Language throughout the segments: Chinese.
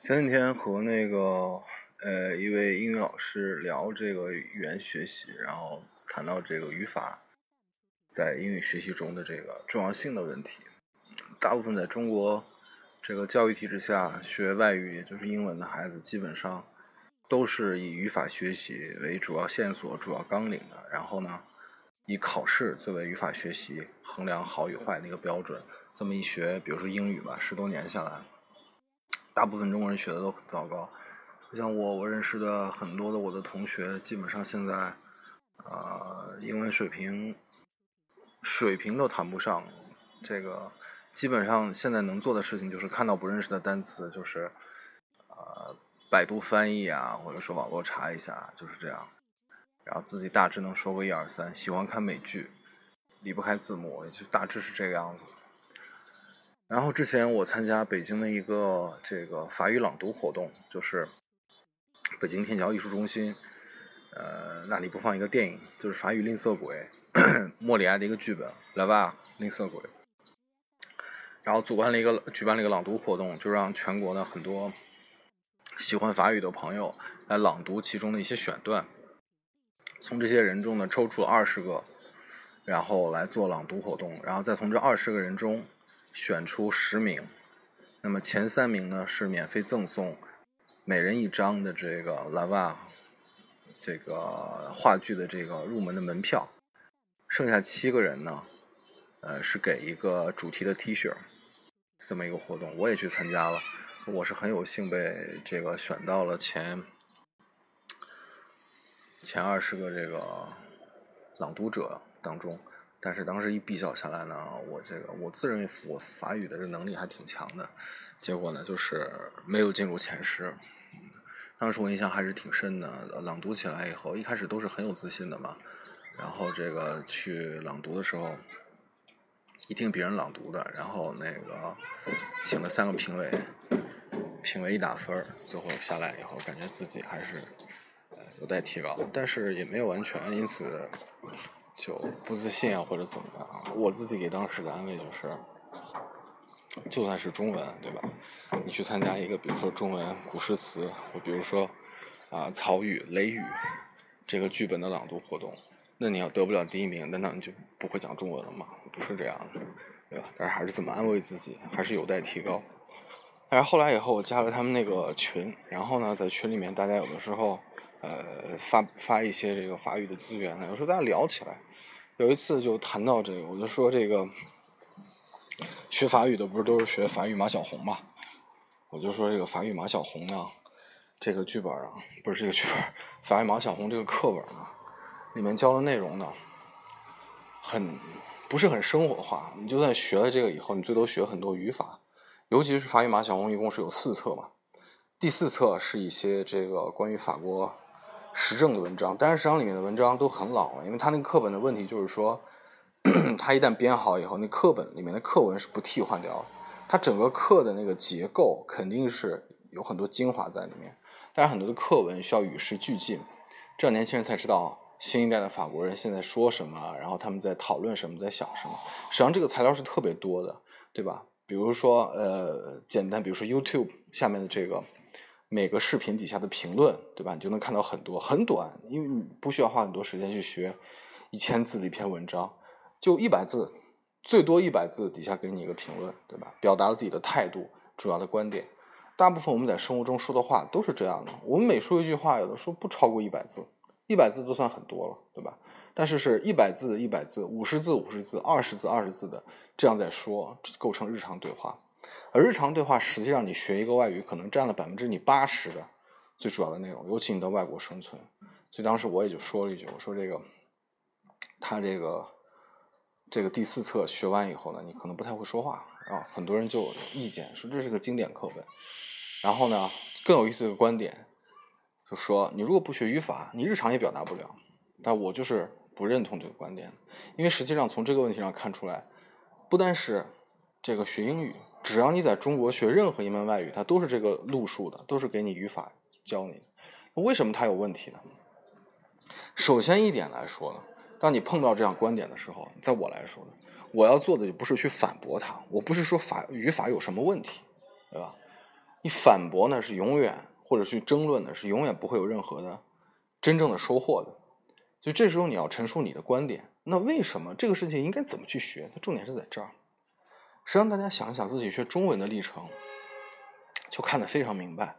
前几天和那个呃一位英语老师聊这个语言学习，然后谈到这个语法在英语学习中的这个重要性的问题。大部分在中国这个教育体制下学外语，也就是英文的孩子，基本上都是以语法学习为主要线索、主要纲领的。然后呢，以考试作为语法学习衡量好与坏的一个标准。这么一学，比如说英语吧，十多年下来。大部分中国人学的都很糟糕，像我，我认识的很多的我的同学，基本上现在，呃，英文水平水平都谈不上。这个基本上现在能做的事情就是看到不认识的单词，就是呃百度翻译啊，或者说网络查一下，就是这样。然后自己大致能说个一二三。喜欢看美剧，离不开字幕，就大致是这个样子。然后之前我参加北京的一个这个法语朗读活动，就是北京天桥艺术中心，呃，那里播放一个电影，就是法语吝啬鬼，莫里埃的一个剧本《来吧，吝啬鬼》。然后主办了一个举办了一个朗读活动，就让全国的很多喜欢法语的朋友来朗读其中的一些选段，从这些人中呢抽出了二十个，然后来做朗读活动，然后再从这二十个人中。选出十名，那么前三名呢是免费赠送每人一张的这个拉瓦这个话剧的这个入门的门票，剩下七个人呢，呃是给一个主题的 T 恤，这么一个活动，我也去参加了，我是很有幸被这个选到了前前二十个这个朗读者当中。但是当时一比较下来呢，我这个我自认为我法语的这能力还挺强的，结果呢就是没有进入前十。当时我印象还是挺深的，朗读起来以后，一开始都是很有自信的嘛，然后这个去朗读的时候，一听别人朗读的，然后那个请了三个评委，评委一打分最后下来以后，感觉自己还是有待提高，但是也没有完全因此。就不自信啊，或者怎么样？我自己给当时的安慰就是，就算是中文，对吧？你去参加一个，比如说中文古诗词，或比如说啊曹禺《雷雨》这个剧本的朗读活动，那你要得不了第一名，难道你就不会讲中文了吗？不是这样的，对吧？但是还是怎么安慰自己，还是有待提高。但是后来以后，我加了他们那个群，然后呢，在群里面，大家有的时候呃发发一些这个法语的资源呢，有时候大家聊起来。有一次就谈到这个，我就说这个学法语的不是都是学法语马小红嘛？我就说这个法语马小红呢，这个剧本啊，不是这个剧本，法语马小红这个课本啊，里面教的内容呢，很不是很生活化。你就算学了这个以后，你最多学很多语法，尤其是法语马小红一共是有四册嘛，第四册是一些这个关于法国。时政的文章，但是实际上里面的文章都很老了，因为他那个课本的问题就是说，他一旦编好以后，那课本里面的课文是不替换掉，它整个课的那个结构肯定是有很多精华在里面，但是很多的课文需要与时俱进，这样年轻人才知道新一代的法国人现在说什么，然后他们在讨论什么，在想什么。实际上这个材料是特别多的，对吧？比如说，呃，简单，比如说 YouTube 下面的这个。每个视频底下的评论，对吧？你就能看到很多，很短，因为你不需要花很多时间去学一千字的一篇文章，就一百字，最多一百字底下给你一个评论，对吧？表达了自己的态度，主要的观点。大部分我们在生活中说的话都是这样的，我们每说一句话，有的时候不超过一百字，一百字都算很多了，对吧？但是是一百字一百字，五十字五十字，二十字二十字的这样在说，构成日常对话。而日常对话，实际上你学一个外语，可能占了百分之你八十的最主要的内容，尤其你在外国生存。所以当时我也就说了一句，我说这个，他这个这个第四册学完以后呢，你可能不太会说话啊，很多人就有意见，说这是个经典课本。然后呢，更有意思的观点，就说你如果不学语法，你日常也表达不了。但我就是不认同这个观点，因为实际上从这个问题上看出来，不单是这个学英语。只要你在中国学任何一门外语，它都是这个路数的，都是给你语法教你的。为什么它有问题呢？首先一点来说呢，当你碰到这样观点的时候，在我来说呢，我要做的就不是去反驳它，我不是说法语法有什么问题，对吧？你反驳呢是永远，或者去争论呢是永远不会有任何的真正的收获的。所以这时候你要陈述你的观点，那为什么这个事情应该怎么去学？它重点是在这儿。实际上，大家想一想自己学中文的历程，就看得非常明白。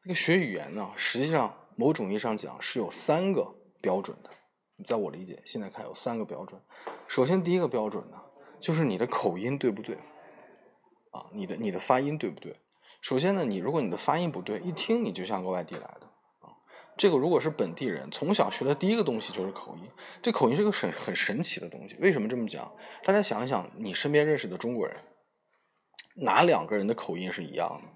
这个学语言呢，实际上某种意义上讲是有三个标准的。在我理解，现在看有三个标准。首先，第一个标准呢，就是你的口音对不对？啊，你的你的发音对不对？首先呢，你如果你的发音不对，一听你就像个外地来的。这个如果是本地人，从小学的第一个东西就是口音。这口音是个很很神奇的东西。为什么这么讲？大家想一想，你身边认识的中国人，哪两个人的口音是一样的？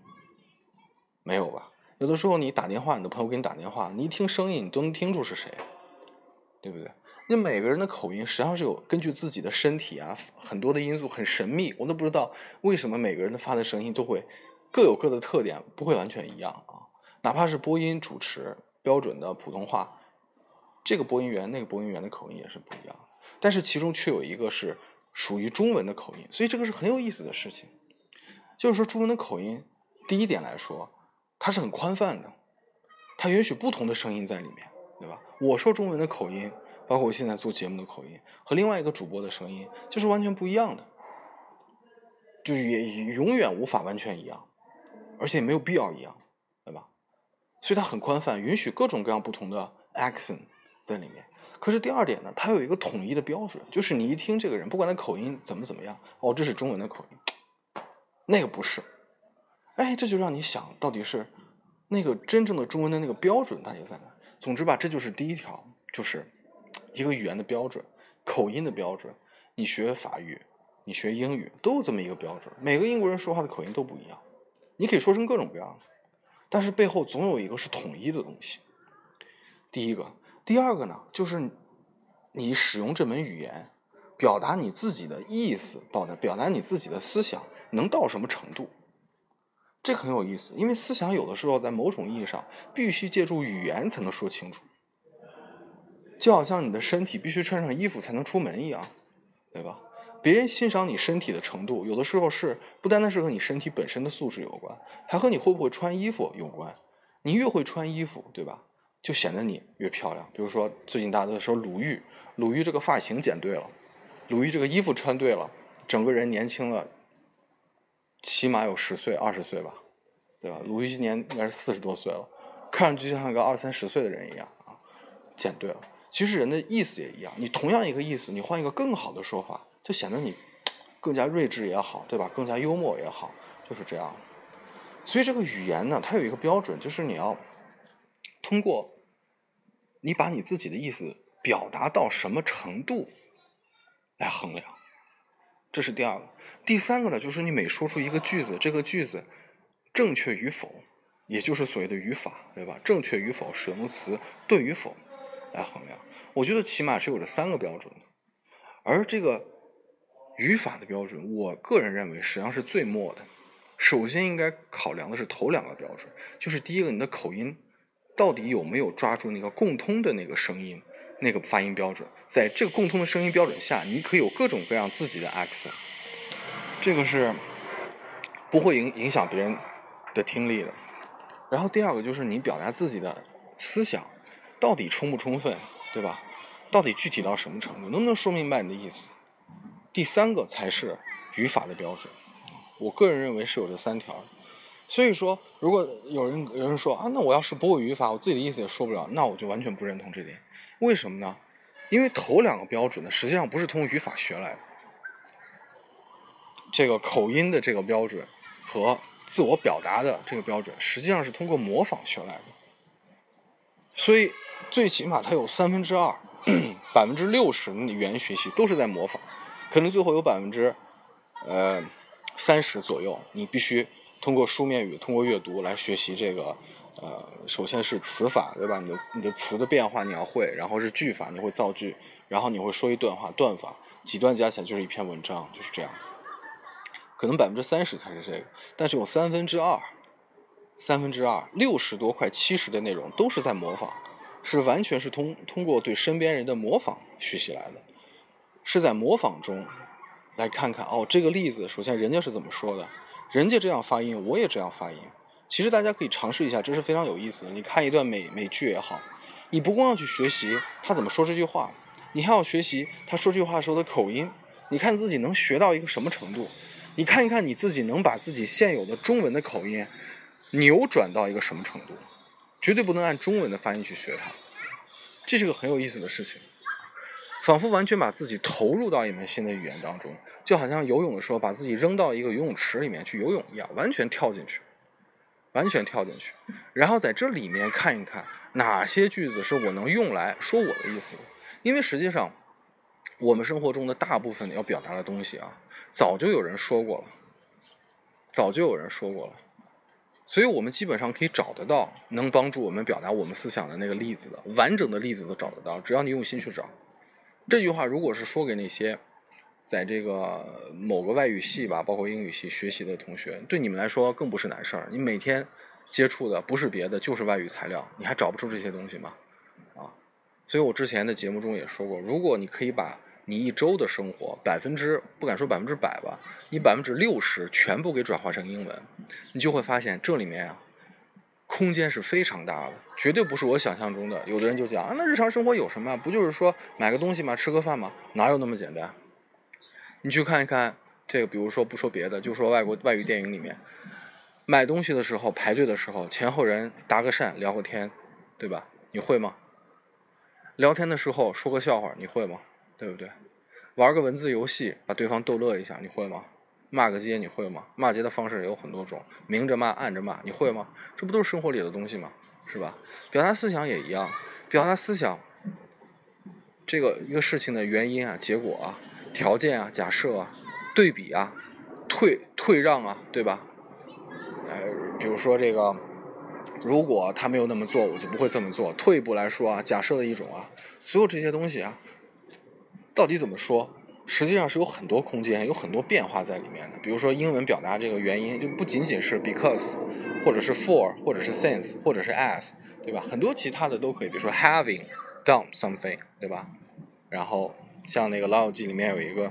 没有吧？有的时候你打电话，你的朋友给你打电话，你一听声音，你都能听出是谁，对不对？那每个人的口音实际上是有根据自己的身体啊，很多的因素很神秘，我都不知道为什么每个人的发的声音都会。各有各的特点，不会完全一样啊。哪怕是播音主持标准的普通话，这个播音员那个播音员的口音也是不一样。但是其中却有一个是属于中文的口音，所以这个是很有意思的事情。就是说中文的口音，第一点来说，它是很宽泛的，它允许不同的声音在里面，对吧？我说中文的口音，包括我现在做节目的口音，和另外一个主播的声音就是完全不一样的，就也永远无法完全一样。而且也没有必要一样，所以它很宽泛，允许各种各样不同的 accent 在里面。可是第二点呢，它有一个统一的标准，就是你一听这个人，不管他口音怎么怎么样，哦，这是中文的口音，那个不是。哎，这就让你想到底是那个真正的中文的那个标准到底在哪？总之吧，这就是第一条，就是一个语言的标准，口音的标准。你学法语，你学英语，都有这么一个标准。每个英国人说话的口音都不一样。你可以说成各种各样的，但是背后总有一个是统一的东西。第一个，第二个呢，就是你使用这门语言，表达你自己的意思，表达表达你自己的思想，能到什么程度？这很有意思，因为思想有的时候在某种意义上必须借助语言才能说清楚，就好像你的身体必须穿上衣服才能出门一样，对吧？别人欣赏你身体的程度，有的时候是不单单是和你身体本身的素质有关，还和你会不会穿衣服有关。你越会穿衣服，对吧？就显得你越漂亮。比如说最近大家都在说鲁豫，鲁豫这个发型剪对了，鲁豫这个衣服穿对了，整个人年轻了，起码有十岁、二十岁吧，对吧？鲁豫今年应该是四十多岁了，看上去就像个二三十岁的人一样啊。剪对了，其实人的意思也一样，你同样一个意思，你换一个更好的说法。就显得你更加睿智也好，对吧？更加幽默也好，就是这样。所以这个语言呢，它有一个标准，就是你要通过你把你自己的意思表达到什么程度来衡量。这是第二个。第三个呢，就是你每说出一个句子，这个句子正确与否，也就是所谓的语法，对吧？正确与否，使用词对与否来衡量。我觉得起码是有这三个标准的，而这个。语法的标准，我个人认为实际上是最末的。首先应该考量的是头两个标准，就是第一个，你的口音到底有没有抓住那个共通的那个声音、那个发音标准。在这个共通的声音标准下，你可以有各种各样自己的 accent，这个是不会影影响别人的听力的。然后第二个就是你表达自己的思想到底充不充分，对吧？到底具体到什么程度，能不能说明白你的意思？第三个才是语法的标准，我个人认为是有这三条。所以说，如果有人有人说啊，那我要是不会语法，我自己的意思也说不了，那我就完全不认同这点。为什么呢？因为头两个标准呢，实际上不是通过语法学来的。这个口音的这个标准和自我表达的这个标准，实际上是通过模仿学来的。所以，最起码它有三分之二、百分之六十的语言学习都是在模仿。可能最后有百分之，呃，三十左右，你必须通过书面语、通过阅读来学习这个，呃，首先是词法，对吧？你的你的词的变化你要会，然后是句法，你会造句，然后你会说一段话，段法几段加起来就是一篇文章，就是这样。可能百分之三十才是这个，但是有三分之二，三分之二，六十多快七十的内容都是在模仿，是完全是通通过对身边人的模仿学习来的。是在模仿中，来看看哦，这个例子首先人家是怎么说的，人家这样发音，我也这样发音，其实大家可以尝试一下，这是非常有意思的。你看一段美美剧也好，你不光要去学习他怎么说这句话，你还要学习他说这句话时候的口音。你看自己能学到一个什么程度？你看一看你自己能把自己现有的中文的口音扭转到一个什么程度？绝对不能按中文的发音去学它，这是个很有意思的事情。仿佛完全把自己投入到一门新的语言当中，就好像游泳的时候把自己扔到一个游泳池里面去游泳一样，完全跳进去，完全跳进去，然后在这里面看一看哪些句子是我能用来说我的意思的。因为实际上，我们生活中的大部分要表达的东西啊。早就有人说过了，早就有人说过了，所以我们基本上可以找得到能帮助我们表达我们思想的那个例子的，完整的例子都找得到，只要你用心去找。这句话如果是说给那些在这个某个外语系吧，包括英语系学习的同学，对你们来说更不是难事儿。你每天接触的不是别的，就是外语材料，你还找不出这些东西吗？啊，所以我之前的节目中也说过，如果你可以把。你一周的生活，百分之不敢说百分之百吧，你百分之六十全部给转化成英文，你就会发现这里面啊，空间是非常大的，绝对不是我想象中的。有的人就讲啊，那日常生活有什么？不就是说买个东西吗？吃个饭吗？哪有那么简单？你去看一看这个，比如说不说别的，就说外国外语电影里面，买东西的时候排队的时候，前后人搭个讪聊个天，对吧？你会吗？聊天的时候说个笑话，你会吗？对不对？玩个文字游戏，把对方逗乐一下，你会吗？骂个街，你会吗？骂街的方式有很多种，明着骂，暗着骂，你会吗？这不都是生活里的东西吗？是吧？表达思想也一样，表达思想，这个一个事情的原因啊、结果啊、条件啊、假设啊、对比啊、退退让啊，对吧？呃，比如说这个，如果他没有那么做，我就不会这么做。退一步来说啊，假设的一种啊，所有这些东西啊。到底怎么说？实际上是有很多空间，有很多变化在里面的。比如说英文表达这个原因，就不仅仅是 because，或者是 for，或者是 since，或者是 as，对吧？很多其他的都可以。比如说 having done something，对吧？然后像那个《老友记》里面有一个，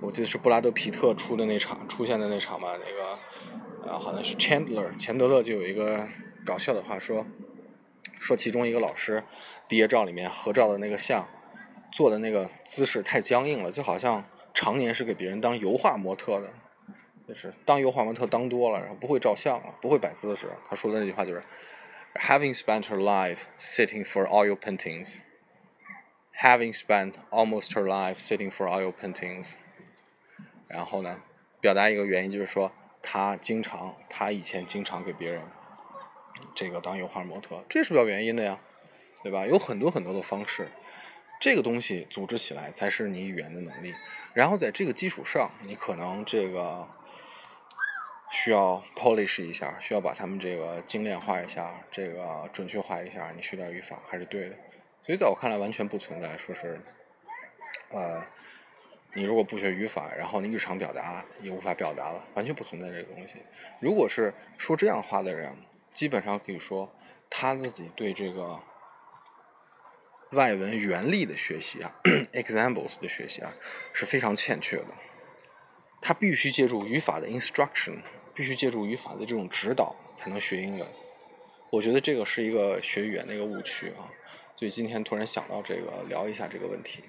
我记得是布拉德皮特出的那场出现的那场嘛，那个啊好像是 Chandler 钱德勒就有一个搞笑的话说，说其中一个老师毕业照里面合照的那个像。做的那个姿势太僵硬了，就好像常年是给别人当油画模特的，就是当油画模特当多了，然后不会照相了，不会摆姿势。他说的那句话就是：“Having spent her life sitting for oil paintings, having spent almost her life sitting for oil paintings。”然后呢，表达一个原因就是说，他经常，他以前经常给别人这个当油画模特，这是有原因的呀，对吧？有很多很多的方式。这个东西组织起来才是你语言的能力，然后在这个基础上，你可能这个需要 polish 一下，需要把他们这个精炼化一下，这个准确化一下，你学点语法还是对的。所以在我看来，完全不存在说是，呃，你如果不学语法，然后你日常表达也无法表达了，完全不存在这个东西。如果是说这样话的人，基本上可以说他自己对这个。外文原理的学习啊，examples 的学习啊，是非常欠缺的。他必须借助语法的 instruction，必须借助语法的这种指导才能学英文。我觉得这个是一个学语言的一个误区啊，所以今天突然想到这个，聊一下这个问题。